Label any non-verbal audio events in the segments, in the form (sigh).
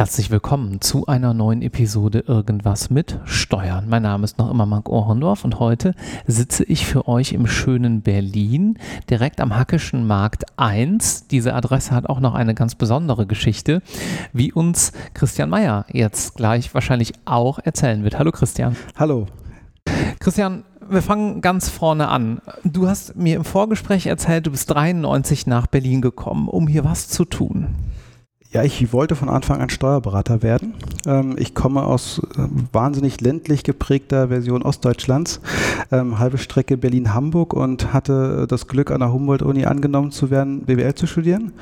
Herzlich willkommen zu einer neuen Episode Irgendwas mit Steuern. Mein Name ist noch immer Marc Ohrendorf und heute sitze ich für euch im schönen Berlin, direkt am Hackischen Markt 1. Diese Adresse hat auch noch eine ganz besondere Geschichte, wie uns Christian Meyer jetzt gleich wahrscheinlich auch erzählen wird. Hallo Christian. Hallo. Christian, wir fangen ganz vorne an. Du hast mir im Vorgespräch erzählt, du bist 93 nach Berlin gekommen, um hier was zu tun. Ja, ich wollte von Anfang an Steuerberater werden. Ähm, ich komme aus äh, wahnsinnig ländlich geprägter Version Ostdeutschlands, ähm, halbe Strecke Berlin-Hamburg und hatte das Glück, an der Humboldt-Uni angenommen zu werden, BWL zu studieren.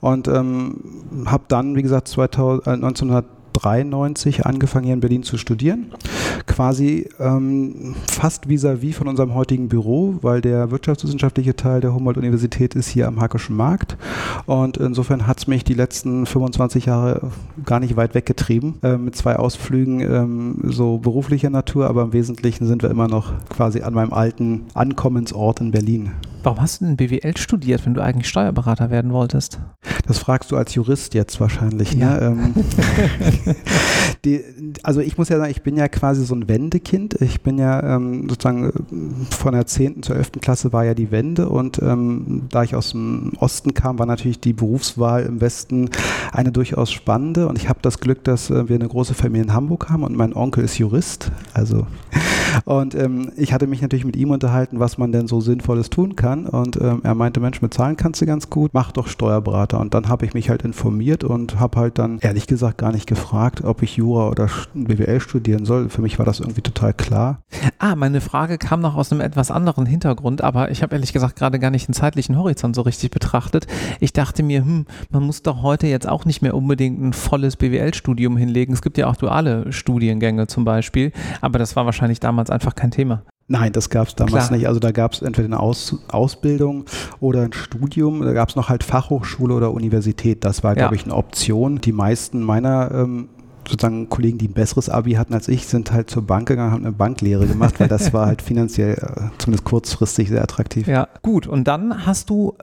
Und ähm, habe dann, wie gesagt, 2000, äh, 1900 1993 angefangen hier in Berlin zu studieren. Quasi ähm, fast vis-à-vis -vis von unserem heutigen Büro, weil der wirtschaftswissenschaftliche Teil der Humboldt-Universität ist hier am Hackischen Markt. Und insofern hat es mich die letzten 25 Jahre gar nicht weit weggetrieben, äh, mit zwei Ausflügen ähm, so beruflicher Natur, aber im Wesentlichen sind wir immer noch quasi an meinem alten Ankommensort in Berlin. Warum hast du denn BWL studiert, wenn du eigentlich Steuerberater werden wolltest? Das fragst du als Jurist jetzt wahrscheinlich. Ne? Ja. Ne? (laughs) die, also ich muss ja sagen, ich bin ja quasi so ein Wendekind. Ich bin ja ähm, sozusagen äh, von der 10. zur 11. Klasse war ja die Wende und ähm, da ich aus dem Osten kam, war natürlich die Berufswahl im Westen eine durchaus spannende und ich habe das Glück, dass äh, wir eine große Familie in Hamburg haben und mein Onkel ist Jurist. Also und ähm, ich hatte mich natürlich mit ihm unterhalten, was man denn so Sinnvolles tun kann. Und ähm, er meinte, Mensch, mit Zahlen kannst du ganz gut, mach doch Steuerberater. Und dann habe ich mich halt informiert und habe halt dann ehrlich gesagt gar nicht gefragt, ob ich Jura oder BWL studieren soll. Für mich war das irgendwie total klar. Ah, meine Frage kam noch aus einem etwas anderen Hintergrund, aber ich habe ehrlich gesagt gerade gar nicht den zeitlichen Horizont so richtig betrachtet. Ich dachte mir, hm, man muss doch heute jetzt auch nicht mehr unbedingt ein volles BWL-Studium hinlegen. Es gibt ja auch duale Studiengänge zum Beispiel, aber das war wahrscheinlich damals einfach kein Thema. Nein, das gab es damals Klar. nicht. Also da gab es entweder eine Aus Ausbildung oder ein Studium. Da gab es noch halt Fachhochschule oder Universität. Das war, ja. glaube ich, eine Option. Die meisten meiner ähm, sozusagen Kollegen, die ein besseres Abi hatten als ich, sind halt zur Bank gegangen, haben eine Banklehre gemacht, weil das (laughs) war halt finanziell äh, zumindest kurzfristig sehr attraktiv. Ja, gut. Und dann hast du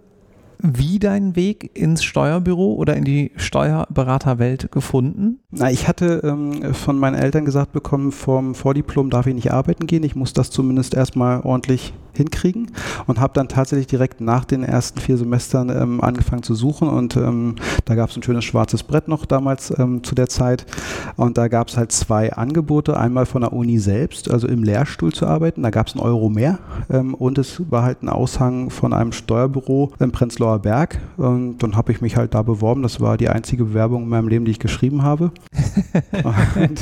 wie deinen Weg ins Steuerbüro oder in die Steuerberaterwelt gefunden? Na, ich hatte ähm, von meinen Eltern gesagt bekommen, vom Vordiplom darf ich nicht arbeiten gehen. Ich muss das zumindest erstmal ordentlich hinkriegen und habe dann tatsächlich direkt nach den ersten vier Semestern ähm, angefangen zu suchen und ähm, da gab es ein schönes schwarzes Brett noch damals ähm, zu der Zeit und da gab es halt zwei Angebote, einmal von der Uni selbst, also im Lehrstuhl zu arbeiten, da gab es einen Euro mehr ähm, und es war halt ein Aushang von einem Steuerbüro im Prenzlauer Berg. Und dann habe ich mich halt da beworben, das war die einzige Bewerbung in meinem Leben, die ich geschrieben habe. (laughs) Und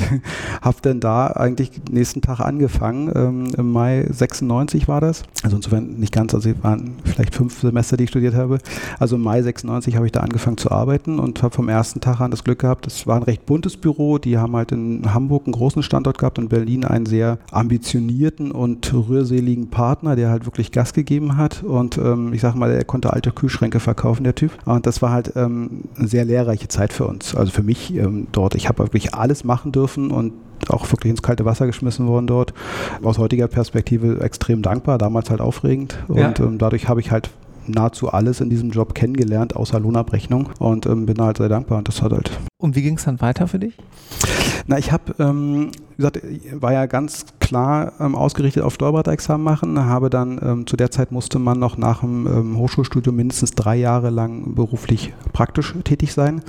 habe dann da eigentlich nächsten Tag angefangen, ähm, im Mai 96 war das. Also insofern nicht ganz, also es waren vielleicht fünf Semester, die ich studiert habe. Also im Mai 96 habe ich da angefangen zu arbeiten und habe vom ersten Tag an das Glück gehabt, es war ein recht buntes Büro, die haben halt in Hamburg einen großen Standort gehabt, in Berlin einen sehr ambitionierten und rührseligen Partner, der halt wirklich Gas gegeben hat. Und ähm, ich sage mal, er konnte alte Kühlschränke verkaufen, der Typ. Und das war halt ähm, eine sehr lehrreiche Zeit für uns, also für mich ähm, dort. Ich habe wirklich alles machen dürfen und auch wirklich ins kalte Wasser geschmissen worden dort. Aus heutiger Perspektive extrem dankbar, damals halt aufregend. Und ja. ähm, dadurch habe ich halt nahezu alles in diesem Job kennengelernt, außer Lohnabrechnung und ähm, bin halt sehr dankbar und das hat halt. Und wie ging es dann weiter für dich? Na, ich habe, ähm, wie gesagt, war ja ganz klar ähm, ausgerichtet auf Steuerberaterexamen machen, habe dann ähm, zu der Zeit musste man noch nach dem ähm, Hochschulstudium mindestens drei Jahre lang beruflich praktisch tätig sein.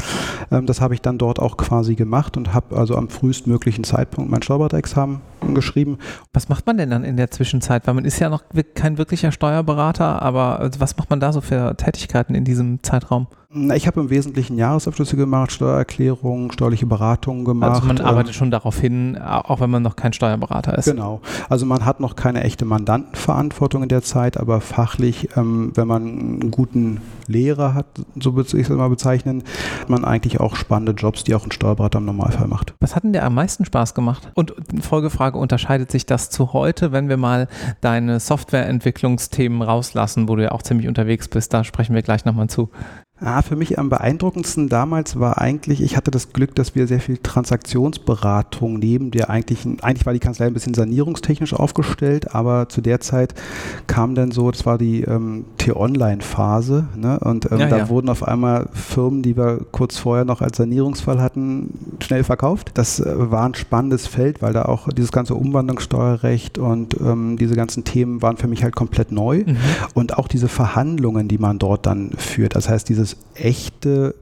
Ähm, das habe ich dann dort auch quasi gemacht und habe also am frühestmöglichen Zeitpunkt mein Steuerberaterexamen geschrieben. Was macht man denn dann in der Zwischenzeit? Weil man ist ja noch kein wirklicher Steuerberater, aber also was macht man da so für Tätigkeiten in diesem Zeitraum? Ich habe im Wesentlichen Jahresabschlüsse gemacht, Steuererklärungen, steuerliche Beratungen gemacht. Also man arbeitet schon darauf hin, auch wenn man noch kein Steuerberater ist. Genau. Also man hat noch keine echte Mandantenverantwortung in der Zeit, aber fachlich, ähm, wenn man einen guten Lehrer hat, so würde ich es mal bezeichnen, hat man eigentlich auch spannende Jobs, die auch ein Steuerberater im Normalfall macht. Was hat denn dir am meisten Spaß gemacht? Und Folgefrage, unterscheidet sich das zu heute, wenn wir mal deine Softwareentwicklungsthemen rauslassen, wo du ja auch ziemlich unterwegs bist? Da sprechen wir gleich nochmal zu. Ah, für mich am beeindruckendsten damals war eigentlich, ich hatte das Glück, dass wir sehr viel Transaktionsberatung neben der eigentlichen, eigentlich war die Kanzlei ein bisschen sanierungstechnisch aufgestellt, aber zu der Zeit kam dann so, das war die ähm, T-Online-Phase ne? und ähm, ja, da ja. wurden auf einmal Firmen, die wir kurz vorher noch als Sanierungsfall hatten, schnell verkauft. Das äh, war ein spannendes Feld, weil da auch dieses ganze Umwandlungssteuerrecht und ähm, diese ganzen Themen waren für mich halt komplett neu mhm. und auch diese Verhandlungen, die man dort dann führt. Das heißt, dieses echte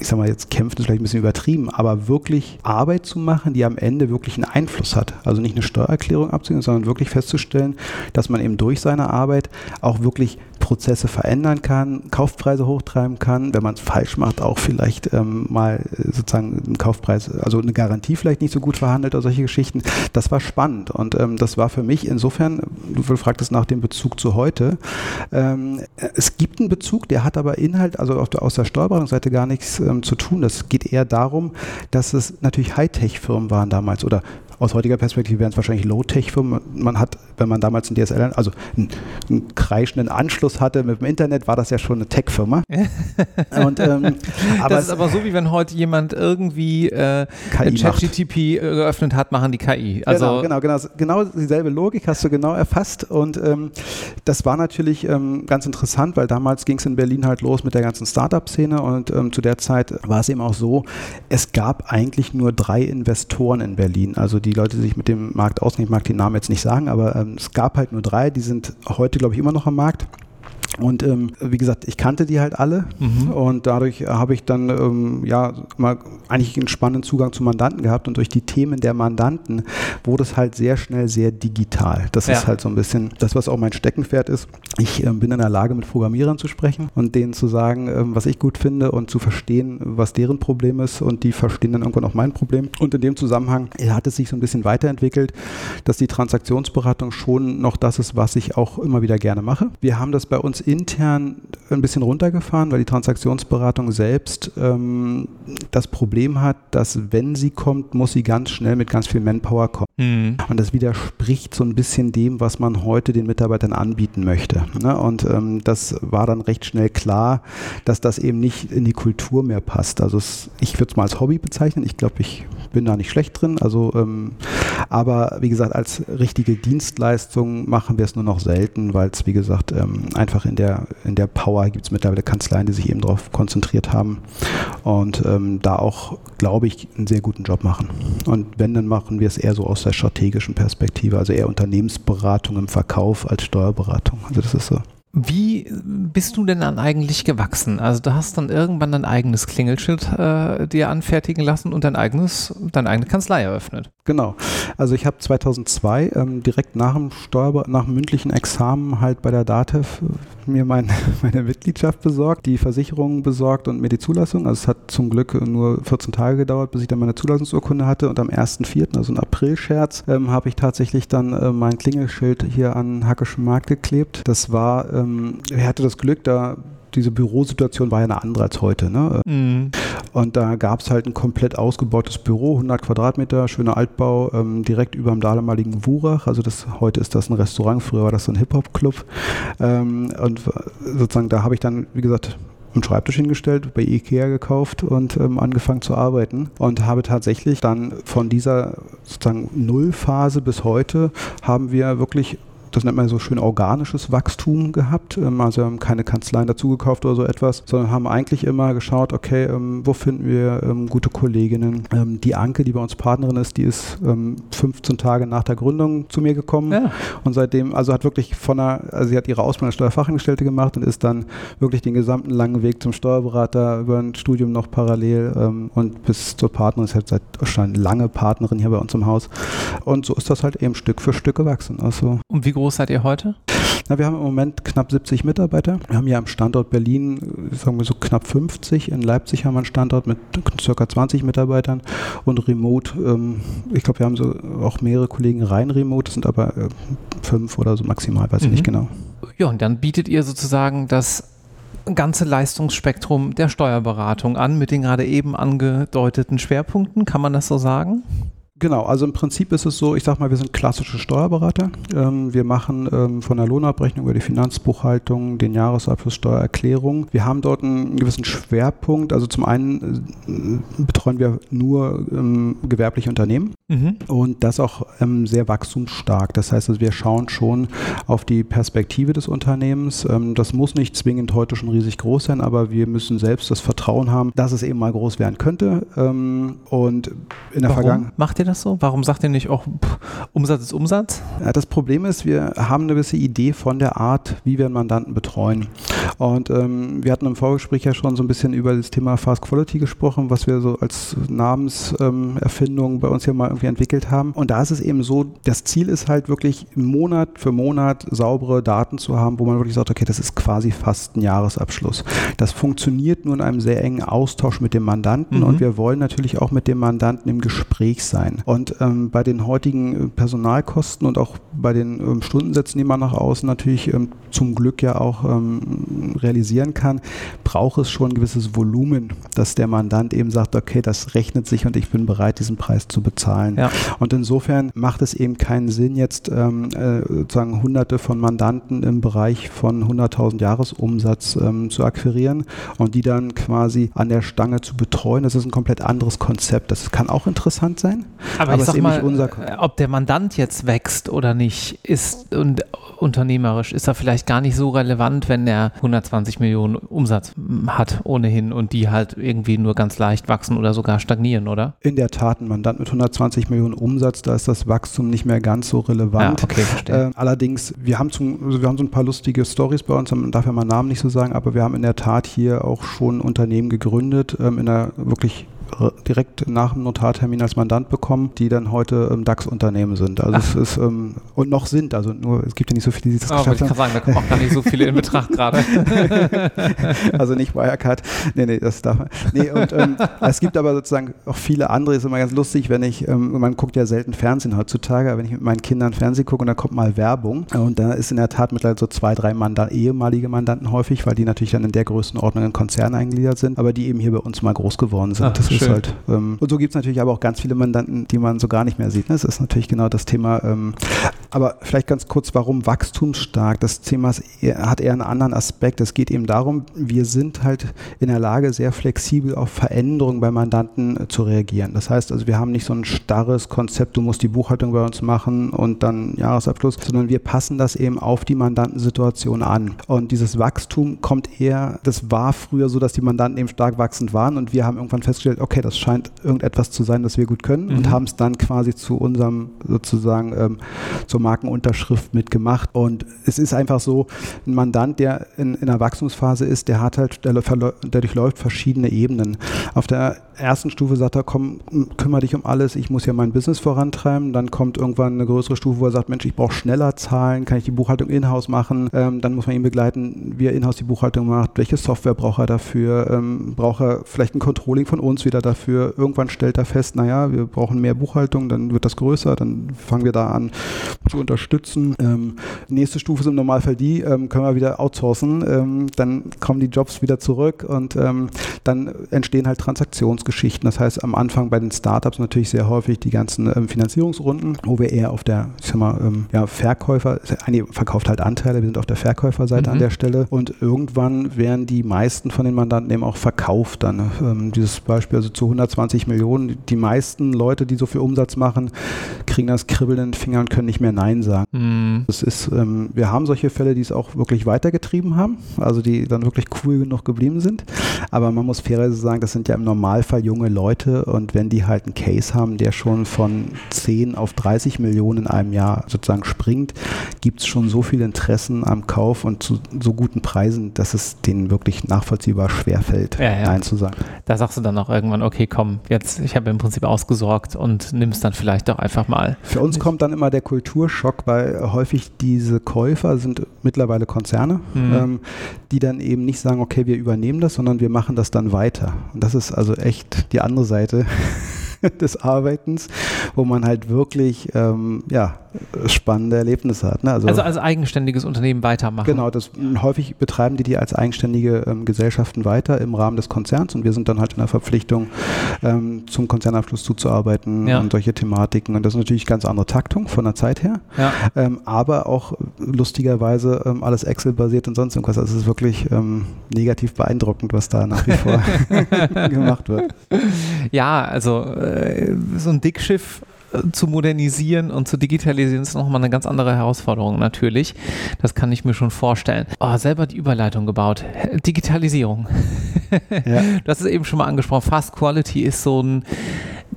ich sag mal, jetzt kämpfen ist vielleicht ein bisschen übertrieben, aber wirklich Arbeit zu machen, die am Ende wirklich einen Einfluss hat. Also nicht eine Steuererklärung abzugeben, sondern wirklich festzustellen, dass man eben durch seine Arbeit auch wirklich Prozesse verändern kann, Kaufpreise hochtreiben kann, wenn man es falsch macht, auch vielleicht ähm, mal äh, sozusagen einen Kaufpreis, also eine Garantie vielleicht nicht so gut verhandelt oder solche Geschichten. Das war spannend und ähm, das war für mich insofern, du fragtest nach dem Bezug zu heute, ähm, es gibt einen Bezug, der hat aber Inhalt, also der, aus der Steuerberatungsseite gar nichts ähm, zu tun. Das geht eher darum, dass es natürlich Hightech-Firmen waren damals oder aus heutiger Perspektive wären es wahrscheinlich Low-Tech-Firmen. Man hat, wenn man damals ein DSL, also einen, einen, kreischenden Anschluss hatte mit dem Internet, war das ja schon eine Tech-Firma. (laughs) Und, ähm, das ist aber so, wie wenn heute jemand irgendwie äh, ChatGTP geöffnet hat, machen die KI. Also genau, genau, genau, genau dieselbe Logik hast du genau erfasst. Und ähm, das war natürlich ähm, ganz interessant, weil damals ging es in Berlin halt los mit der ganzen Startup-Szene und ähm, zu der Zeit war es eben auch so, es gab eigentlich nur drei Investoren in Berlin. Also die die Leute, die sich mit dem Markt auskennen, ich mag den Namen jetzt nicht sagen, aber ähm, es gab halt nur drei, die sind heute, glaube ich, immer noch am Markt. Und ähm, wie gesagt, ich kannte die halt alle mhm. und dadurch habe ich dann ähm, ja mal eigentlich einen spannenden Zugang zu Mandanten gehabt und durch die Themen der Mandanten wurde es halt sehr schnell sehr digital. Das ja. ist halt so ein bisschen das, was auch mein Steckenpferd ist. Ich ähm, bin in der Lage, mit Programmierern zu sprechen und denen zu sagen, ähm, was ich gut finde und zu verstehen, was deren Problem ist und die verstehen dann irgendwann auch mein Problem. Und in dem Zusammenhang hat es sich so ein bisschen weiterentwickelt, dass die Transaktionsberatung schon noch das ist, was ich auch immer wieder gerne mache. Wir haben das bei uns intern ein bisschen runtergefahren, weil die Transaktionsberatung selbst ähm, das Problem hat, dass wenn sie kommt, muss sie ganz schnell mit ganz viel Manpower kommen. Mhm. Und das widerspricht so ein bisschen dem, was man heute den Mitarbeitern anbieten möchte. Ne? Und ähm, das war dann recht schnell klar, dass das eben nicht in die Kultur mehr passt. Also es, ich würde es mal als Hobby bezeichnen. Ich glaube, ich bin da nicht schlecht drin. Also, ähm, aber wie gesagt, als richtige Dienstleistung machen wir es nur noch selten, weil es, wie gesagt, ähm, einfach in der, in der Power gibt es mittlerweile Kanzleien, die sich eben darauf konzentriert haben und ähm, da auch, glaube ich, einen sehr guten Job machen. Und wenn, dann machen wir es eher so aus der strategischen Perspektive, also eher Unternehmensberatung im Verkauf als Steuerberatung. Also das ist so. Wie bist du denn dann eigentlich gewachsen? Also du hast dann irgendwann dein eigenes Klingelschild äh, dir anfertigen lassen und dein eigenes, deine eigene Kanzlei eröffnet. Genau. Also ich habe 2002 ähm, direkt nach dem Steuer, nach dem mündlichen Examen halt bei der DATEV äh, mir mein, (laughs) meine Mitgliedschaft besorgt, die Versicherung besorgt und mir die Zulassung. Also es hat zum Glück nur 14 Tage gedauert, bis ich dann meine Zulassungsurkunde hatte und am 1.4., also ein April-Scherz, ähm, habe ich tatsächlich dann äh, mein Klingelschild hier an Hackischen Markt geklebt. Das war ähm, er hatte das Glück, da diese Bürosituation war ja eine andere als heute. Ne? Mhm. Und da gab es halt ein komplett ausgebautes Büro, 100 Quadratmeter, schöner Altbau, ähm, direkt über dem damaligen Wurach. Also das, heute ist das ein Restaurant, früher war das so ein Hip-Hop-Club. Ähm, und sozusagen da habe ich dann, wie gesagt, einen Schreibtisch hingestellt, bei Ikea gekauft und ähm, angefangen zu arbeiten und habe tatsächlich dann von dieser sozusagen Nullphase bis heute haben wir wirklich das nennt man so schön organisches Wachstum gehabt. Ähm, also haben keine Kanzleien dazugekauft oder so etwas, sondern haben eigentlich immer geschaut, okay, ähm, wo finden wir ähm, gute Kolleginnen. Die Anke, die bei uns Partnerin ist, die ist 15 ähm, Tage nach der Gründung zu mir gekommen ja. und seitdem, also hat wirklich von einer, also sie hat ihre Ausbildung als Steuerfachangestellte gemacht und ist dann wirklich den gesamten langen Weg zum Steuerberater über ein Studium noch parallel und bis zur Partnerin ist halt seit schon lange Partnerin hier bei uns im Haus. Und so ist das halt eben Stück für Stück gewachsen. Also und wie groß seid ihr heute? Na, wir haben im Moment knapp 70 Mitarbeiter. Wir haben hier am Standort Berlin, sagen wir so knapp 50. In Leipzig haben wir einen Standort mit ca. 20 Mitarbeitern und remote, ähm, ich glaube, wir haben so auch mehrere Kollegen rein remote, das sind aber äh, fünf oder so maximal, weiß mhm. ich nicht mhm. genau. Ja, und dann bietet ihr sozusagen das ganze Leistungsspektrum der Steuerberatung an mit den gerade eben angedeuteten Schwerpunkten, kann man das so sagen? Genau, also im Prinzip ist es so, ich sag mal, wir sind klassische Steuerberater. Ähm, wir machen ähm, von der Lohnabrechnung über die Finanzbuchhaltung, den Jahresabschluss, Steuererklärung. Wir haben dort einen gewissen Schwerpunkt. Also zum einen äh, betreuen wir nur ähm, gewerbliche Unternehmen mhm. und das auch ähm, sehr wachstumsstark. Das heißt, also wir schauen schon auf die Perspektive des Unternehmens. Ähm, das muss nicht zwingend heute schon riesig groß sein, aber wir müssen selbst das Vertrauen haben, dass es eben mal groß werden könnte. Ähm, und in der Vergangenheit. Macht ihr das so? Warum sagt ihr nicht auch, pff, Umsatz ist Umsatz? Ja, das Problem ist, wir haben eine gewisse Idee von der Art, wie wir einen Mandanten betreuen. Und ähm, wir hatten im Vorgespräch ja schon so ein bisschen über das Thema Fast Quality gesprochen, was wir so als Namenserfindung ähm, bei uns ja mal irgendwie entwickelt haben. Und da ist es eben so, das Ziel ist halt wirklich Monat für Monat saubere Daten zu haben, wo man wirklich sagt, okay, das ist quasi fast ein Jahresabschluss. Das funktioniert nur in einem sehr engen Austausch mit dem Mandanten mhm. und wir wollen natürlich auch mit dem Mandanten im Gespräch sein. Und ähm, bei den heutigen äh, Personalkosten und auch bei den ähm, Stundensätzen, die man nach außen natürlich ähm, zum Glück ja auch ähm, realisieren kann, braucht es schon ein gewisses Volumen, dass der Mandant eben sagt, okay, das rechnet sich und ich bin bereit, diesen Preis zu bezahlen. Ja. Und insofern macht es eben keinen Sinn, jetzt ähm, äh, sozusagen hunderte von Mandanten im Bereich von 100.000 Jahresumsatz ähm, zu akquirieren und die dann quasi an der Stange zu betreuen. Das ist ein komplett anderes Konzept. Das kann auch interessant sein, aber, aber ich sag mal, äh, ob der Mandant jetzt wächst oder nicht, ist und unternehmerisch ist er vielleicht gar nicht so relevant, wenn er 120 Millionen Umsatz hat ohnehin und die halt irgendwie nur ganz leicht wachsen oder sogar stagnieren, oder? In der Tat, ein Mandant mit 120 Millionen Umsatz, da ist das Wachstum nicht mehr ganz so relevant. Ja, okay, verstehe. Äh, allerdings, wir haben, zum, also wir haben so ein paar lustige Stories bei uns, man darf ja mal Namen nicht so sagen, aber wir haben in der Tat hier auch schon Unternehmen gegründet, ähm, in einer wirklich direkt nach dem Notartermin als Mandant bekommen, die dann heute ähm, DAX-Unternehmen sind. Also Ach. es ist ähm, und noch sind, also nur es gibt ja nicht so viele, die das oh, geschafft haben. Ich kann sagen, da kommen auch gar nicht so viele in Betracht gerade. (laughs) also nicht Wirecard. Nee, nee, das darf man. Nee, und ähm, (laughs) es gibt aber sozusagen auch viele andere, ist immer ganz lustig, wenn ich, ähm, man guckt ja selten Fernsehen heutzutage, aber wenn ich mit meinen Kindern Fernsehen gucke und da kommt mal Werbung und da ist in der Tat mittlerweile so zwei, drei Mandat, ehemalige Mandanten häufig, weil die natürlich dann in der Größenordnung in Konzerne eingliedert sind, aber die eben hier bei uns mal groß geworden sind. Ach, das schön. ist halt. Ähm, und so gibt es natürlich aber auch ganz viele Mandanten, die man so gar nicht mehr sieht. Ne? Das ist natürlich genau das Thema. Ähm, aber vielleicht ganz kurz, warum wachstumsstark? Das Thema hat eher einen anderen Aspekt. Es geht eben darum, wir sind halt in der Lage, sehr flexibel auf Veränderungen bei Mandanten äh, zu reagieren. Das heißt also, wir haben nicht so ein starres Konzept, du musst die Buchhaltung bei uns machen und dann Jahresabschluss, sondern wir passen das eben auf die Mandantensituation an. Und dieses Wachstum kommt eher, das war früher so, dass die Mandanten eben stark wachsend waren und wir haben irgendwann festgestellt, okay, das scheint irgendetwas zu sein, das wir gut können mhm. und haben es dann quasi zu unserem sozusagen ähm, zur Markenunterschrift mitgemacht. Und es ist einfach so, ein Mandant, der in, in einer Wachstumsphase ist, der hat halt, der, der durchläuft verschiedene Ebenen. Auf der ersten Stufe sagt er, komm, kümmere dich um alles, ich muss ja mein Business vorantreiben. Dann kommt irgendwann eine größere Stufe, wo er sagt, Mensch, ich brauche schneller Zahlen, kann ich die Buchhaltung in-house machen? Ähm, dann muss man ihn begleiten, wie er in-house die Buchhaltung macht, welche Software braucht er dafür, ähm, braucht er vielleicht ein Controlling von uns wieder dafür. Irgendwann stellt er fest, naja, wir brauchen mehr Buchhaltung, dann wird das größer, dann fangen wir da an zu unterstützen. Ähm, nächste Stufe ist im Normalfall die, ähm, können wir wieder outsourcen, ähm, dann kommen die Jobs wieder zurück und ähm, dann entstehen halt Transaktions Finanzierungsgeschichten. Das heißt, am Anfang bei den Startups natürlich sehr häufig die ganzen ähm, Finanzierungsrunden, wo wir eher auf der, ich sag mal, ähm, ja, Verkäufer, einige verkauft halt Anteile, wir sind auf der Verkäuferseite mhm. an der Stelle und irgendwann werden die meisten von den Mandanten eben auch verkauft dann. Ne? Ähm, dieses Beispiel, also zu 120 Millionen, die meisten Leute, die so viel Umsatz machen, kriegen das Kribbeln in den Fingern, können nicht mehr Nein sagen. Mhm. Das ist, ähm, wir haben solche Fälle, die es auch wirklich weitergetrieben haben, also die dann wirklich cool genug geblieben sind. Aber man muss fairerweise sagen, das sind ja im Normalfall junge Leute und wenn die halt einen Case haben, der schon von 10 auf 30 Millionen in einem Jahr sozusagen springt, gibt es schon so viele Interessen am Kauf und zu so guten Preisen, dass es denen wirklich nachvollziehbar schwerfällt, ja, ja. Nein zu sagen. Da sagst du dann auch irgendwann, okay, komm, jetzt, ich habe im Prinzip ausgesorgt und nimmst dann vielleicht doch einfach mal. Für uns kommt dann immer der Kulturschock, weil häufig diese Käufer sind mittlerweile Konzerne, mhm. ähm, die dann eben nicht sagen, okay, wir übernehmen das, sondern wir machen das dann weiter. Und das ist also echt die andere Seite (laughs) des Arbeitens, wo man halt wirklich ähm, ja, spannende Erlebnisse hat. Ne? Also, also, als eigenständiges Unternehmen weitermachen. Genau, das häufig betreiben die die als eigenständige ähm, Gesellschaften weiter im Rahmen des Konzerns und wir sind dann halt in der Verpflichtung, ähm, zum Konzernabschluss zuzuarbeiten ja. und solche Thematiken. Und das ist natürlich ganz andere Taktung von der Zeit her, ja. ähm, aber auch lustigerweise ähm, alles Excel-basiert und sonst irgendwas. Also es ist wirklich ähm, negativ beeindruckend, was da nach wie vor (laughs) (laughs) gemacht wird. Ja, also äh, so ein Dickschiff äh, zu modernisieren und zu digitalisieren ist nochmal eine ganz andere Herausforderung natürlich. Das kann ich mir schon vorstellen. Oh, selber die Überleitung gebaut. Digitalisierung. Ja. Du hast es eben schon mal angesprochen. Fast Quality ist so ein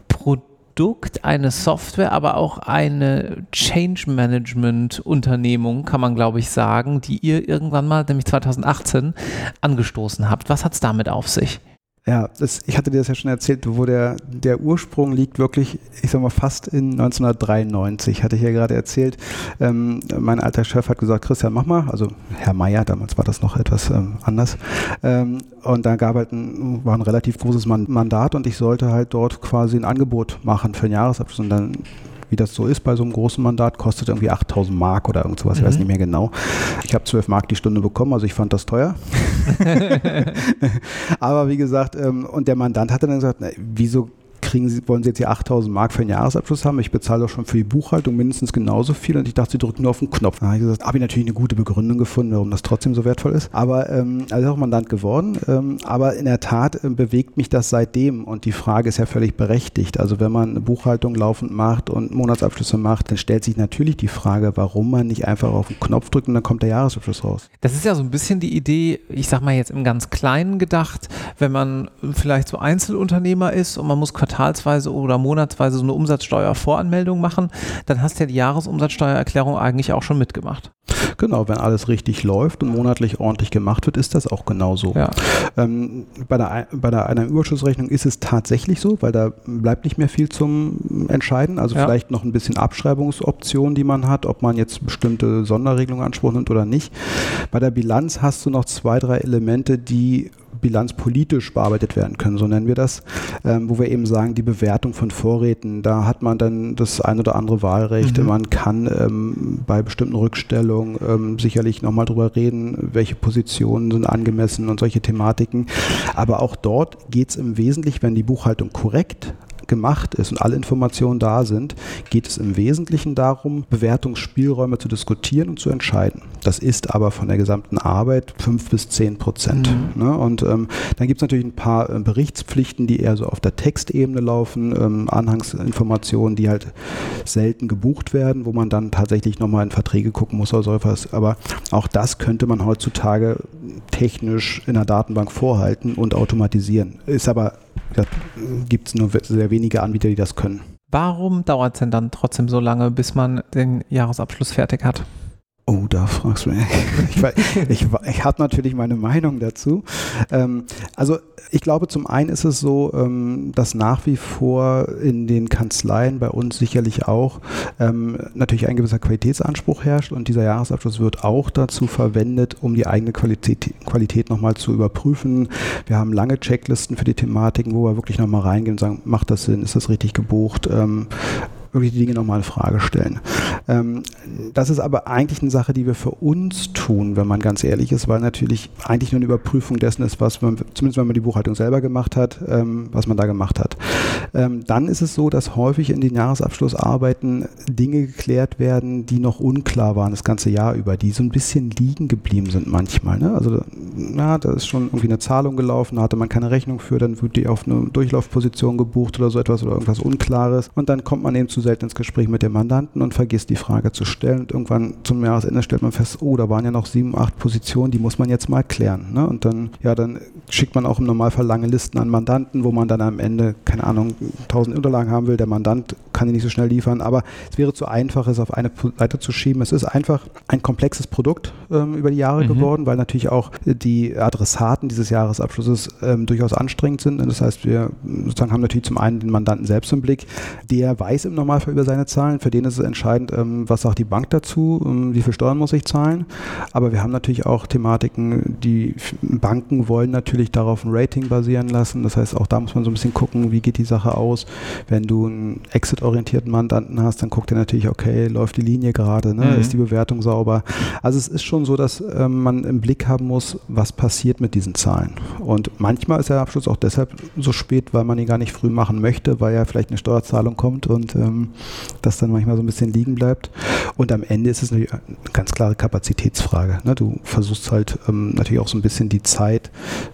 Produkt, eine Software, aber auch eine Change Management Unternehmung, kann man glaube ich sagen, die ihr irgendwann mal, nämlich 2018, angestoßen habt. Was hat es damit auf sich? Ja, das, ich hatte dir das ja schon erzählt, wo der, der Ursprung liegt wirklich, ich sag mal, fast in 1993, hatte ich ja gerade erzählt. Ähm, mein alter Chef hat gesagt, Christian, mach mal, also Herr Meier, damals war das noch etwas ähm, anders. Ähm, und da gab halt ein, war ein relativ großes Mandat und ich sollte halt dort quasi ein Angebot machen für einen Jahresabschluss. Und dann wie das so ist bei so einem großen Mandat, kostet irgendwie 8000 Mark oder irgend sowas, mhm. ich weiß mhm. nicht mehr genau. Ich habe 12 Mark die Stunde bekommen, also ich fand das teuer. (laughs) Aber wie gesagt, ähm, und der Mandant hat dann gesagt, na, wieso kriegen Sie, wollen Sie jetzt hier 8000 Mark für einen Jahresabschluss haben? Ich bezahle doch schon für die Buchhaltung mindestens genauso viel. Und ich dachte, Sie drücken nur auf den Knopf. Da habe ich gesagt, habe ich natürlich eine gute Begründung gefunden, warum das trotzdem so wertvoll ist. Aber ähm, also auch Mandant geworden. Ähm, aber in der Tat äh, bewegt mich das seitdem. Und die Frage ist ja völlig berechtigt. Also wenn man eine Buchhaltung laufend macht und Monatsabschlüsse macht, dann stellt sich natürlich die Frage, warum man nicht einfach auf den Knopf drückt und dann kommt der Jahresabschluss raus. Das ist ja so ein bisschen die Idee, ich sag mal jetzt im ganz Kleinen gedacht, wenn man vielleicht so Einzelunternehmer ist und man muss Quartal quartalsweise oder monatsweise so eine Umsatzsteuervoranmeldung machen, dann hast du ja die Jahresumsatzsteuererklärung eigentlich auch schon mitgemacht. Genau, wenn alles richtig läuft und monatlich ordentlich gemacht wird, ist das auch genauso. Ja. Ähm, bei der, bei der einer Überschussrechnung ist es tatsächlich so, weil da bleibt nicht mehr viel zum Entscheiden. Also ja. vielleicht noch ein bisschen Abschreibungsoptionen, die man hat, ob man jetzt bestimmte Sonderregelungen Anspruch nimmt oder nicht. Bei der Bilanz hast du noch zwei, drei Elemente, die bilanzpolitisch bearbeitet werden können, so nennen wir das, ähm, wo wir eben sagen, die Bewertung von Vorräten, da hat man dann das ein oder andere Wahlrecht. Mhm. Man kann ähm, bei bestimmten Rückstellungen ähm, sicherlich nochmal drüber reden, welche Positionen sind angemessen und solche Thematiken. Aber auch dort geht es im Wesentlichen, wenn die Buchhaltung korrekt gemacht ist und alle Informationen da sind, geht es im Wesentlichen darum, Bewertungsspielräume zu diskutieren und zu entscheiden. Das ist aber von der gesamten Arbeit fünf bis zehn Prozent. Mhm. Ne? Und ähm, dann gibt es natürlich ein paar äh, Berichtspflichten, die eher so auf der Textebene laufen, ähm, Anhangsinformationen, die halt selten gebucht werden, wo man dann tatsächlich nochmal in Verträge gucken muss oder so etwas. Aber auch das könnte man heutzutage technisch in der Datenbank vorhalten und automatisieren. Ist aber gibt es nur sehr wenige Anbieter, die das können. Warum dauert es denn dann trotzdem so lange, bis man den Jahresabschluss fertig hat? Oh, da fragst du mich. (laughs) Ich, ich, ich habe natürlich meine Meinung dazu. Ähm, also ich glaube, zum einen ist es so, ähm, dass nach wie vor in den Kanzleien bei uns sicherlich auch ähm, natürlich ein gewisser Qualitätsanspruch herrscht und dieser Jahresabschluss wird auch dazu verwendet, um die eigene Qualität, Qualität nochmal zu überprüfen. Wir haben lange Checklisten für die Thematiken, wo wir wirklich nochmal reingehen und sagen, macht das Sinn, ist das richtig gebucht? Wirklich die Dinge nochmal in Frage stellen. Ähm, das ist aber eigentlich eine Sache, die wir für uns tun, wenn man ganz ehrlich ist, weil natürlich eigentlich nur eine Überprüfung dessen ist, was man, zumindest wenn man die Buchhaltung selber gemacht hat, ähm, was man da gemacht hat. Ähm, dann ist es so, dass häufig in den Jahresabschlussarbeiten Dinge geklärt werden, die noch unklar waren das ganze Jahr über, die so ein bisschen liegen geblieben sind manchmal. Ne? Also na, da ist schon irgendwie eine Zahlung gelaufen, da hatte man keine Rechnung für, dann wird die auf eine Durchlaufposition gebucht oder so etwas oder irgendwas Unklares und dann kommt man eben zu selten ins Gespräch mit dem Mandanten und vergisst die Frage zu stellen und irgendwann zum Jahresende stellt man fest, oh, da waren ja noch sieben, acht Positionen, die muss man jetzt mal klären. Ne? Und dann, ja, dann schickt man auch im Normalfall lange Listen an Mandanten, wo man dann am Ende, keine Ahnung, tausend Unterlagen haben will. Der Mandant kann die nicht so schnell liefern, aber es wäre zu einfach, es auf eine Seite zu schieben. Es ist einfach ein komplexes Produkt ähm, über die Jahre mhm. geworden, weil natürlich auch die Adressaten dieses Jahresabschlusses ähm, durchaus anstrengend sind. Das heißt, wir sozusagen haben natürlich zum einen den Mandanten selbst im Blick, der weiß im Normalfall über seine Zahlen. Für den ist es entscheidend, ähm, was sagt die Bank dazu, ähm, wie viel Steuern muss ich zahlen. Aber wir haben natürlich auch Thematiken, die Banken wollen natürlich darauf ein Rating basieren lassen. Das heißt, auch da muss man so ein bisschen gucken, wie geht die Sache aus. Wenn du einen Exit-orientierten Mandanten hast, dann guckt er natürlich, okay, läuft die Linie gerade, ne? mhm. ist die Bewertung sauber. Also es ist schon so, dass ähm, man im Blick haben muss, was passiert mit diesen Zahlen. Und manchmal ist der Abschluss auch deshalb so spät, weil man ihn gar nicht früh machen möchte, weil ja vielleicht eine Steuerzahlung kommt und ähm, das dann manchmal so ein bisschen liegen bleibt. Und am Ende ist es natürlich eine ganz klare Kapazitätsfrage. Ne? Du versuchst halt ähm, natürlich auch so ein bisschen die Zeit,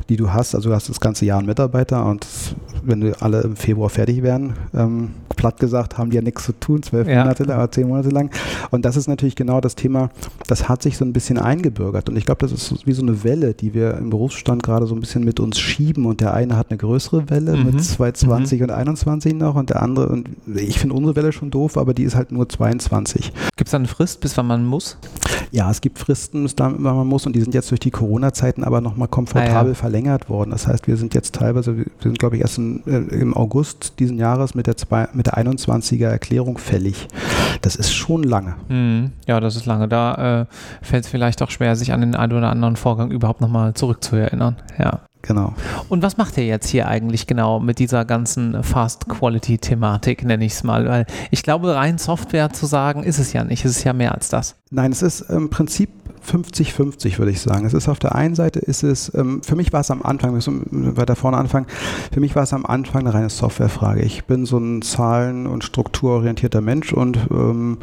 die du hast. Also du hast das ganze Jahr einen Mitarbeiter und wenn du alle im Februar fertig wären, ähm, platt gesagt, haben die ja nichts zu tun, zwölf ja. Monate lang oder zehn Monate lang. Und das ist natürlich genau das Thema, das hat sich so ein bisschen eingebürgert. Und ich glaube, das ist wie so eine Welle, die wir im Berufsstand gerade so ein bisschen mit uns schieben. Und der eine hat eine größere Welle mhm. mit 220 mhm. und 21 noch und der andere, und ich finde unsere Welle schon doof, aber die ist halt nur 22. Gibt es da eine Frist, bis wann man muss? Ja, es gibt Fristen, bis wann man muss und die sind jetzt durch die Corona-Zeiten aber nochmal komfortabel ah, ja. verlängert worden. Das heißt, wir sind jetzt teilweise, wir sind glaube ich erst in, äh, im August diesen Jahres mit der, zwei, mit der 21er Erklärung fällig. Das ist schon lange. Mhm. Ja, das ist lange. Da äh, fällt es vielleicht auch schwer, sich an den einen oder anderen Vorgang überhaupt nochmal zurückzuerinnern. Ja. Genau. Und was macht ihr jetzt hier eigentlich genau mit dieser ganzen Fast-Quality-Thematik, nenne ich es mal? Weil ich glaube, rein Software zu sagen, ist es ja nicht. Es ist ja mehr als das. Nein, es ist im Prinzip 50-50, würde ich sagen. Es ist auf der einen Seite, ist es, ähm, für mich war es am Anfang, wir müssen weiter vorne anfangen, für mich war es am Anfang eine reine Softwarefrage. Ich bin so ein zahlen- und strukturorientierter Mensch und ähm,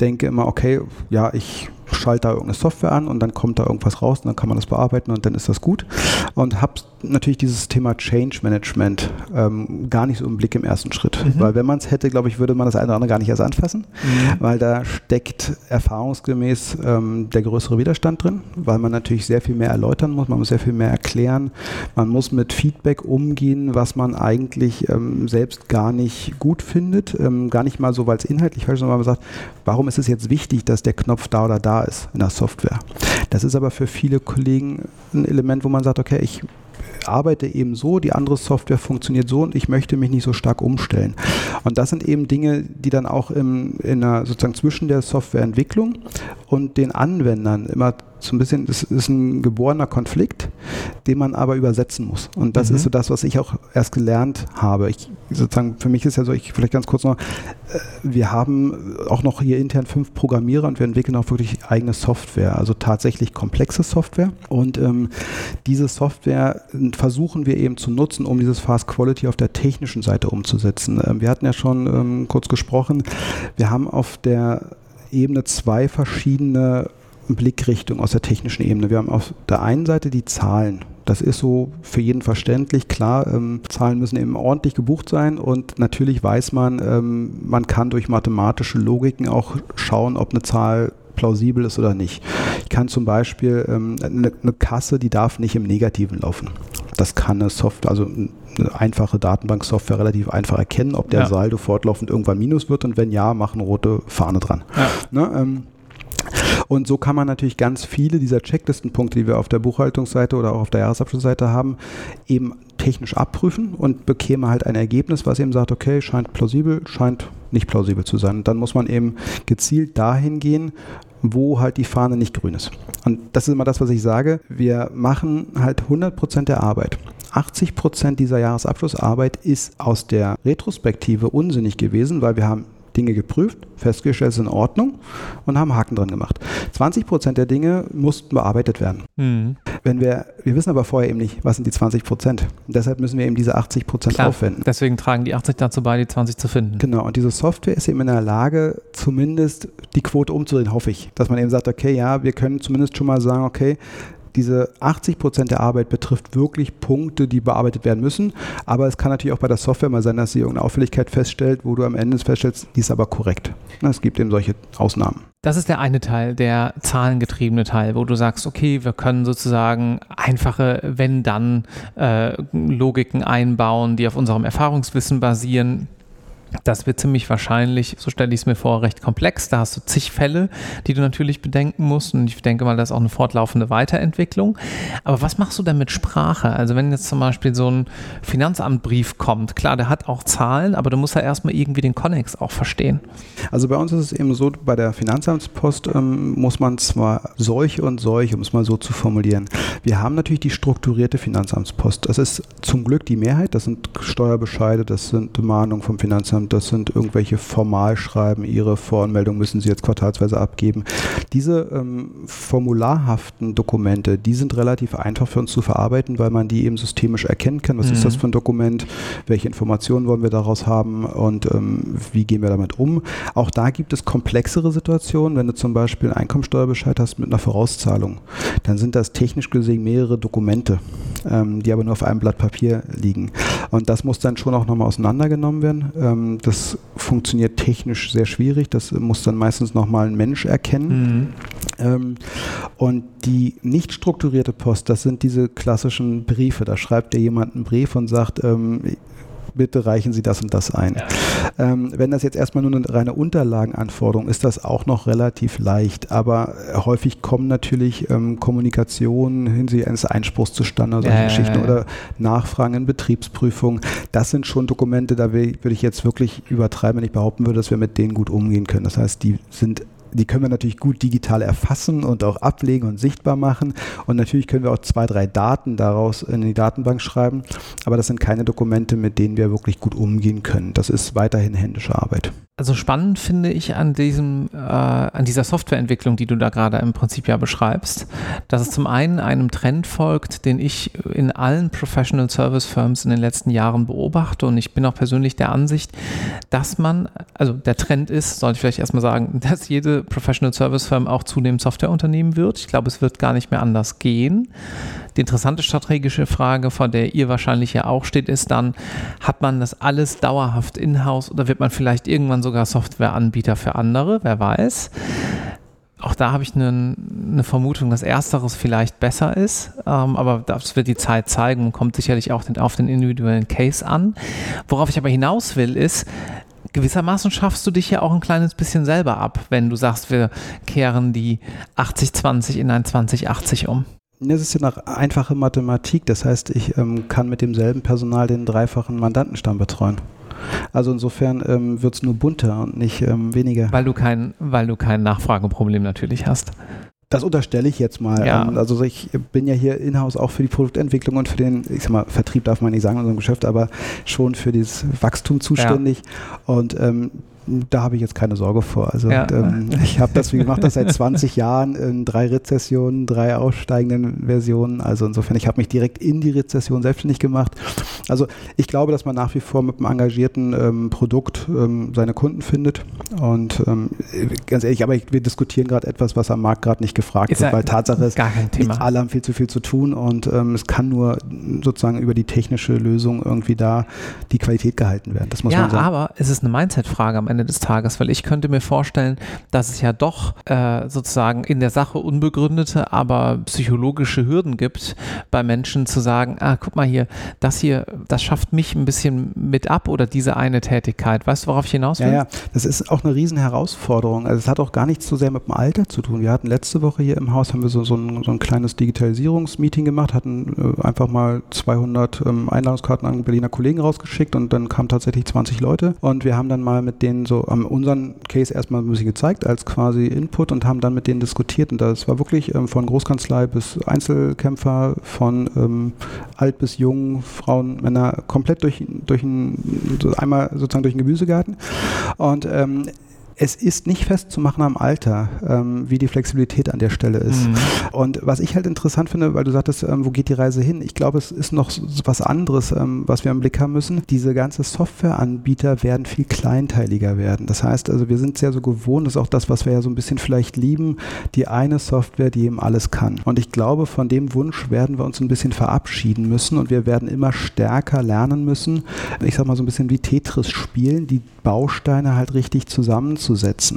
denke immer, okay, ja, ich schalte da irgendeine Software an und dann kommt da irgendwas raus und dann kann man das bearbeiten und dann ist das gut. Und habe natürlich dieses Thema Change Management ähm, gar nicht so im Blick im ersten Schritt. Mhm. Weil wenn man es hätte, glaube ich, würde man das eine oder andere gar nicht erst anfassen, mhm. weil da steckt erfahrungsgemäß ähm, der größere Widerstand drin, weil man natürlich sehr viel mehr erläutern muss, man muss sehr viel mehr erklären, man muss mit Feedback umgehen, was man eigentlich ähm, selbst gar nicht gut findet, ähm, gar nicht mal so, weil es inhaltlich falsch ist, sondern man sagt, warum ist es jetzt wichtig, dass der Knopf da oder da ist in der Software. Das ist aber für viele Kollegen ein Element, wo man sagt, okay, ich arbeite eben so, die andere Software funktioniert so und ich möchte mich nicht so stark umstellen. Und das sind eben Dinge, die dann auch im, in einer, sozusagen zwischen der Softwareentwicklung und den Anwendern immer so ein bisschen, das ist ein geborener Konflikt, den man aber übersetzen muss. Und das mhm. ist so das, was ich auch erst gelernt habe. Ich, sozusagen, für mich ist ja so, ich vielleicht ganz kurz noch, äh, wir haben auch noch hier intern fünf Programmierer und wir entwickeln auch wirklich eigene Software, also tatsächlich komplexe Software. Und ähm, diese Software versuchen wir eben zu nutzen, um dieses Fast Quality auf der technischen Seite umzusetzen. Ähm, wir hatten ja schon ähm, kurz gesprochen, wir haben auf der Ebene zwei verschiedene Blickrichtung aus der technischen Ebene. Wir haben auf der einen Seite die Zahlen. Das ist so für jeden verständlich. Klar, ähm, Zahlen müssen eben ordentlich gebucht sein und natürlich weiß man, ähm, man kann durch mathematische Logiken auch schauen, ob eine Zahl plausibel ist oder nicht. Ich kann zum Beispiel ähm, eine, eine Kasse, die darf nicht im Negativen laufen. Das kann eine Software, also eine einfache Datenbanksoftware relativ einfach erkennen, ob der ja. Saldo fortlaufend irgendwann minus wird und wenn ja, machen rote Fahne dran. Ja. Ne, ähm, und so kann man natürlich ganz viele dieser Checklistenpunkte, die wir auf der Buchhaltungsseite oder auch auf der Jahresabschlussseite haben, eben technisch abprüfen und bekäme halt ein Ergebnis, was eben sagt, okay, scheint plausibel, scheint nicht plausibel zu sein. Und dann muss man eben gezielt dahin gehen, wo halt die Fahne nicht grün ist. Und das ist immer das, was ich sage. Wir machen halt 100% der Arbeit. 80% dieser Jahresabschlussarbeit ist aus der Retrospektive unsinnig gewesen, weil wir haben Dinge geprüft, festgestellt, es ist in Ordnung und haben Haken dran gemacht. 20 Prozent der Dinge mussten bearbeitet werden. Mhm. Wenn wir, wir wissen aber vorher eben nicht, was sind die 20 Prozent. deshalb müssen wir eben diese 80 Prozent aufwenden. Deswegen tragen die 80 dazu bei, die 20 zu finden. Genau, und diese Software ist eben in der Lage, zumindest die Quote umzudrehen, hoffe ich. Dass man eben sagt, okay, ja, wir können zumindest schon mal sagen, okay, diese 80 Prozent der Arbeit betrifft wirklich Punkte, die bearbeitet werden müssen. Aber es kann natürlich auch bei der Software mal sein, dass sie irgendeine Auffälligkeit feststellt, wo du am Ende feststellst, die ist aber korrekt. Es gibt eben solche Ausnahmen. Das ist der eine Teil, der zahlengetriebene Teil, wo du sagst, okay, wir können sozusagen einfache Wenn-Dann-Logiken äh, einbauen, die auf unserem Erfahrungswissen basieren. Das wird ziemlich wahrscheinlich, so stelle ich es mir vor, recht komplex. Da hast du zig Fälle, die du natürlich bedenken musst. Und ich denke mal, das ist auch eine fortlaufende Weiterentwicklung. Aber was machst du denn mit Sprache? Also wenn jetzt zum Beispiel so ein Finanzamtbrief kommt, klar, der hat auch Zahlen, aber du musst ja erstmal irgendwie den Konnex auch verstehen. Also bei uns ist es eben so, bei der Finanzamtspost ähm, muss man zwar solche und solche, um es mal so zu formulieren. Wir haben natürlich die strukturierte Finanzamtspost. Das ist zum Glück die Mehrheit. Das sind Steuerbescheide, das sind Mahnungen vom Finanzamt Finanzamt, das sind irgendwelche Formalschreiben, Ihre Voranmeldung müssen Sie jetzt quartalsweise abgeben. Diese ähm, formularhaften Dokumente, die sind relativ einfach für uns zu verarbeiten, weil man die eben systemisch erkennen kann. Was mhm. ist das für ein Dokument? Welche Informationen wollen wir daraus haben und ähm, wie gehen wir damit um? Auch da gibt es komplexere Situationen. Wenn du zum Beispiel einen Einkommensteuerbescheid hast mit einer Vorauszahlung, dann sind das technisch gesehen mehrere Dokumente, ähm, die aber nur auf einem Blatt Papier liegen. Und das muss dann schon auch nochmal auseinandergenommen werden. Ähm, das funktioniert technisch sehr schwierig. Das muss dann meistens nochmal ein Mensch erkennen. Mhm. Ähm, und die nicht strukturierte Post, das sind diese klassischen Briefe. Da schreibt dir jemand einen Brief und sagt, ähm, bitte reichen Sie das und das ein. Ja. Ähm, wenn das jetzt erstmal nur eine reine Unterlagenanforderung ist, das auch noch relativ leicht, aber häufig kommen natürlich ähm, Kommunikationen hinsichtlich eines Einspruchs zustande, solche ja, Geschichten ja, oder Nachfragen in Betriebsprüfungen. Das sind schon Dokumente, da würde ich jetzt wirklich übertreiben, wenn ich behaupten würde, dass wir mit denen gut umgehen können. Das heißt, die sind die können wir natürlich gut digital erfassen und auch ablegen und sichtbar machen. Und natürlich können wir auch zwei, drei Daten daraus in die Datenbank schreiben. Aber das sind keine Dokumente, mit denen wir wirklich gut umgehen können. Das ist weiterhin händische Arbeit. Also spannend finde ich an diesem, äh, an dieser Softwareentwicklung, die du da gerade im Prinzip ja beschreibst, dass es zum einen einem Trend folgt, den ich in allen Professional Service Firms in den letzten Jahren beobachte und ich bin auch persönlich der Ansicht, dass man, also der Trend ist, sollte ich vielleicht erstmal sagen, (laughs) dass jede Professional Service Firm auch zunehmend Softwareunternehmen wird. Ich glaube, es wird gar nicht mehr anders gehen. Die interessante strategische Frage, vor der ihr wahrscheinlich ja auch steht, ist dann, hat man das alles dauerhaft in-house oder wird man vielleicht irgendwann sogar Softwareanbieter für andere? Wer weiß. Auch da habe ich eine, eine, Vermutung, dass Ersteres vielleicht besser ist, ähm, aber das wird die Zeit zeigen und kommt sicherlich auch den, auf den individuellen Case an. Worauf ich aber hinaus will, ist, gewissermaßen schaffst du dich ja auch ein kleines bisschen selber ab, wenn du sagst, wir kehren die 80-20 in ein 20-80 um. Das ist ja eine einfache Mathematik. Das heißt, ich ähm, kann mit demselben Personal den dreifachen Mandantenstamm betreuen. Also insofern ähm, wird es nur bunter und nicht ähm, weniger. Weil du, kein, weil du kein Nachfrageproblem natürlich hast. Das unterstelle ich jetzt mal. Ja. Ähm, also ich bin ja hier in-house auch für die Produktentwicklung und für den, ich sag mal, Vertrieb darf man nicht sagen in unserem Geschäft, aber schon für dieses Wachstum zuständig. Ja. Und ähm, da habe ich jetzt keine Sorge vor. Also ja. ähm, ich habe das, wie gemacht, das seit 20 (laughs) Jahren in drei Rezessionen, drei aussteigenden Versionen. Also insofern, ich habe mich direkt in die Rezession selbstständig gemacht. Also ich glaube, dass man nach wie vor mit einem engagierten ähm, Produkt ähm, seine Kunden findet. Und ähm, ganz ehrlich, aber ich, wir diskutieren gerade etwas, was am Markt gerade nicht gefragt ist wird, weil Tatsache ist, nicht alle haben viel zu viel zu tun und ähm, es kann nur sozusagen über die technische Lösung irgendwie da die Qualität gehalten werden. Das muss ja, man sagen. aber es ist eine Mindset-Frage am Ende des Tages, weil ich könnte mir vorstellen, dass es ja doch äh, sozusagen in der Sache unbegründete, aber psychologische Hürden gibt, bei Menschen zu sagen, ah, guck mal hier, das hier, das schafft mich ein bisschen mit ab oder diese eine Tätigkeit. Weißt du, worauf ich hinaus will? Ja, ja, das ist auch eine riesen Herausforderung. Also es hat auch gar nichts so sehr mit dem Alter zu tun. Wir hatten letzte Woche hier im Haus, haben wir so, so, ein, so ein kleines Digitalisierungsmeeting gemacht, hatten äh, einfach mal 200 ähm, Einladungskarten an Berliner Kollegen rausgeschickt und dann kamen tatsächlich 20 Leute und wir haben dann mal mit denen so, haben unseren Case erstmal ein bisschen gezeigt als quasi Input und haben dann mit denen diskutiert. Und das war wirklich ähm, von Großkanzlei bis Einzelkämpfer, von ähm, alt bis jung, Frauen, Männer, komplett durch, durch ein, einmal sozusagen durch den Gemüsegarten. Und ähm, es ist nicht festzumachen am Alter, ähm, wie die Flexibilität an der Stelle ist. Mhm. Und was ich halt interessant finde, weil du sagtest, ähm, wo geht die Reise hin? Ich glaube, es ist noch was anderes, ähm, was wir im Blick haben müssen. Diese ganze Softwareanbieter werden viel kleinteiliger werden. Das heißt also, wir sind sehr so gewohnt, das ist auch das, was wir ja so ein bisschen vielleicht lieben, die eine Software, die eben alles kann. Und ich glaube, von dem Wunsch werden wir uns ein bisschen verabschieden müssen und wir werden immer stärker lernen müssen, ich sag mal so ein bisschen wie Tetris spielen, die Bausteine halt richtig zusammenzusetzen.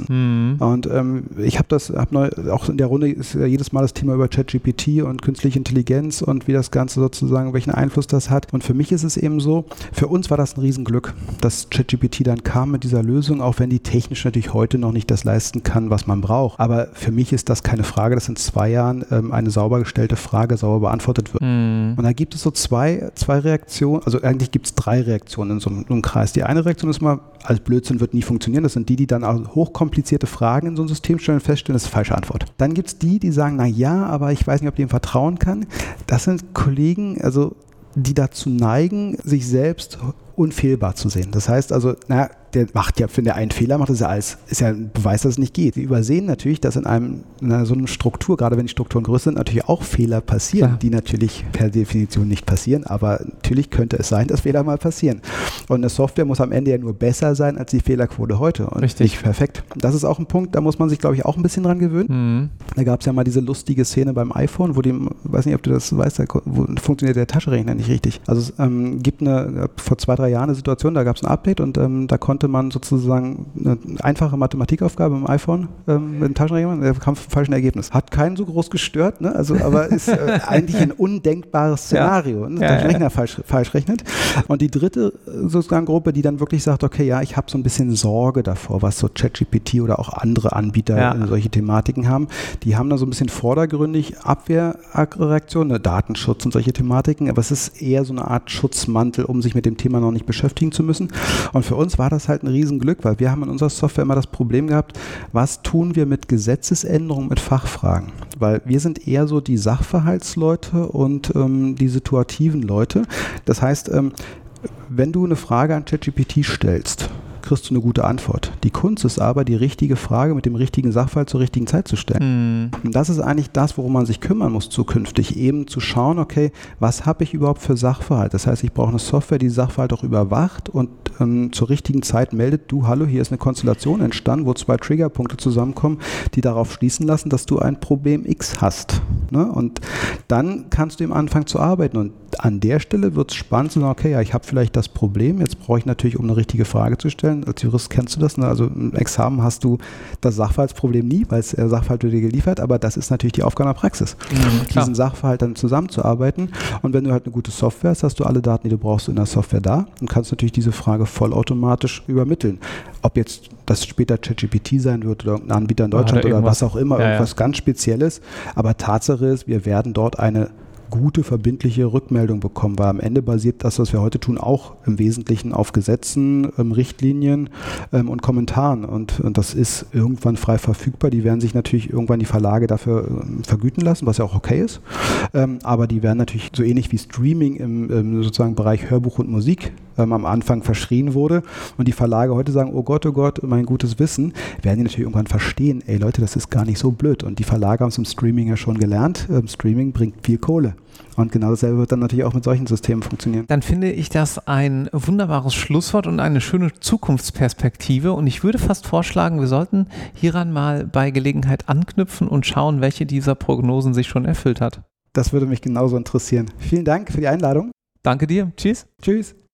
Mhm. Und ähm, ich habe das, hab neu, auch in der Runde ist ja jedes Mal das Thema über ChatGPT und künstliche Intelligenz und wie das Ganze sozusagen, welchen Einfluss das hat. Und für mich ist es eben so, für uns war das ein Riesenglück, dass ChatGPT dann kam mit dieser Lösung, auch wenn die technisch natürlich heute noch nicht das leisten kann, was man braucht. Aber für mich ist das keine Frage, dass in zwei Jahren ähm, eine sauber gestellte Frage sauber beantwortet wird. Mhm. Und da gibt es so zwei, zwei Reaktionen, also eigentlich gibt es drei Reaktionen in so einem Kreis. Die eine Reaktion ist mal, alles Blödsinn wird nie funktionieren. Das sind die, die dann auch hochkomplizierte Fragen in so ein System stellen und feststellen, das ist die falsche Antwort. Dann gibt es die, die sagen, na ja, aber ich weiß nicht, ob ich dem vertrauen kann. Das sind Kollegen, also die dazu neigen, sich selbst unfehlbar zu sehen. Das heißt also, na, der macht ja, wenn der einen Fehler macht, ist ja alles, ist ja ein Beweis, dass es nicht geht. Wir übersehen natürlich, dass in einem, in einer, so einer Struktur, gerade wenn die Strukturen größer sind, natürlich auch Fehler passieren, Klar. die natürlich per Definition nicht passieren, aber natürlich könnte es sein, dass Fehler mal passieren. Und eine Software muss am Ende ja nur besser sein als die Fehlerquote heute und Richtig. nicht perfekt. Das ist auch ein Punkt, da muss man sich, glaube ich, auch ein bisschen dran gewöhnen. Mhm. Da gab es ja mal diese lustige Szene beim iPhone, wo dem, weiß nicht, ob du das weißt, da funktioniert der Taschenrechner nicht richtig. Also es ähm, gibt eine, vor zwei, drei Jahren eine Situation, da gab es ein Update und ähm, da konnte man sozusagen eine einfache Mathematikaufgabe im iPhone ähm, mit dem Taschenrechner, der kam zum falschen Ergebnis. Hat keinen so groß gestört, ne? also, aber ist äh, (laughs) eigentlich ein undenkbares Szenario, ja. ne? ja, der Rechner falsch, falsch rechnet. Und die dritte sozusagen Gruppe, die dann wirklich sagt, okay, ja, ich habe so ein bisschen Sorge davor, was so ChatGPT oder auch andere Anbieter ja. solche Thematiken haben, die haben da so ein bisschen vordergründig Abwehrreaktionen, ne? Datenschutz und solche Thematiken, aber es ist eher so eine Art Schutzmantel, um sich mit dem Thema noch nicht beschäftigen zu müssen. Und für uns war das halt ein Riesenglück, weil wir haben in unserer Software immer das Problem gehabt, was tun wir mit Gesetzesänderungen, mit Fachfragen? Weil wir sind eher so die Sachverhaltsleute und ähm, die situativen Leute. Das heißt, ähm, wenn du eine Frage an ChatGPT stellst, kriegst du eine gute Antwort. Die Kunst ist aber, die richtige Frage mit dem richtigen Sachverhalt zur richtigen Zeit zu stellen. Mm. Und das ist eigentlich das, worum man sich kümmern muss zukünftig, eben zu schauen, okay, was habe ich überhaupt für Sachverhalt? Das heißt, ich brauche eine Software, die Sachverhalt auch überwacht und ähm, zur richtigen Zeit meldet, du, hallo, hier ist eine Konstellation entstanden, wo zwei Triggerpunkte zusammenkommen, die darauf schließen lassen, dass du ein Problem X hast. Ne? Und dann kannst du eben anfangen zu arbeiten. Und an der Stelle wird es spannend zu sagen, okay, ja, ich habe vielleicht das Problem, jetzt brauche ich natürlich, um eine richtige Frage zu stellen, Examen, als Jurist kennst du das, ne? also im Examen hast du das Sachverhaltsproblem nie, weil es der Sachverhalt wird dir geliefert, aber das ist natürlich die Aufgabe der Praxis, mhm, diesen Sachverhalt dann zusammenzuarbeiten und wenn du halt eine gute Software hast, hast du alle Daten, die du brauchst in der Software da und kannst natürlich diese Frage vollautomatisch übermitteln. Ob jetzt das später ChatGPT sein wird oder irgendein Anbieter in Deutschland oder, oder was auch immer, ja, irgendwas ja. ganz Spezielles, aber Tatsache ist, wir werden dort eine gute, verbindliche Rückmeldung bekommen, weil am Ende basiert das, was wir heute tun, auch im Wesentlichen auf Gesetzen, ähm, Richtlinien ähm, und Kommentaren. Und, und, das ist irgendwann frei verfügbar. Die werden sich natürlich irgendwann die Verlage dafür ähm, vergüten lassen, was ja auch okay ist. Aber die werden natürlich so ähnlich wie Streaming im, im sozusagen Bereich Hörbuch und Musik ähm, am Anfang verschrien wurde und die Verlage heute sagen, oh Gott, oh Gott, mein gutes Wissen, werden die natürlich irgendwann verstehen, ey Leute, das ist gar nicht so blöd. Und die Verlage haben es im Streaming ja schon gelernt. Ähm, Streaming bringt viel Kohle. Und genau dasselbe wird dann natürlich auch mit solchen Systemen funktionieren. Dann finde ich das ein wunderbares Schlusswort und eine schöne Zukunftsperspektive. Und ich würde fast vorschlagen, wir sollten hieran mal bei Gelegenheit anknüpfen und schauen, welche dieser Prognosen sich schon erfüllt hat. Das würde mich genauso interessieren. Vielen Dank für die Einladung. Danke dir. Tschüss. Tschüss.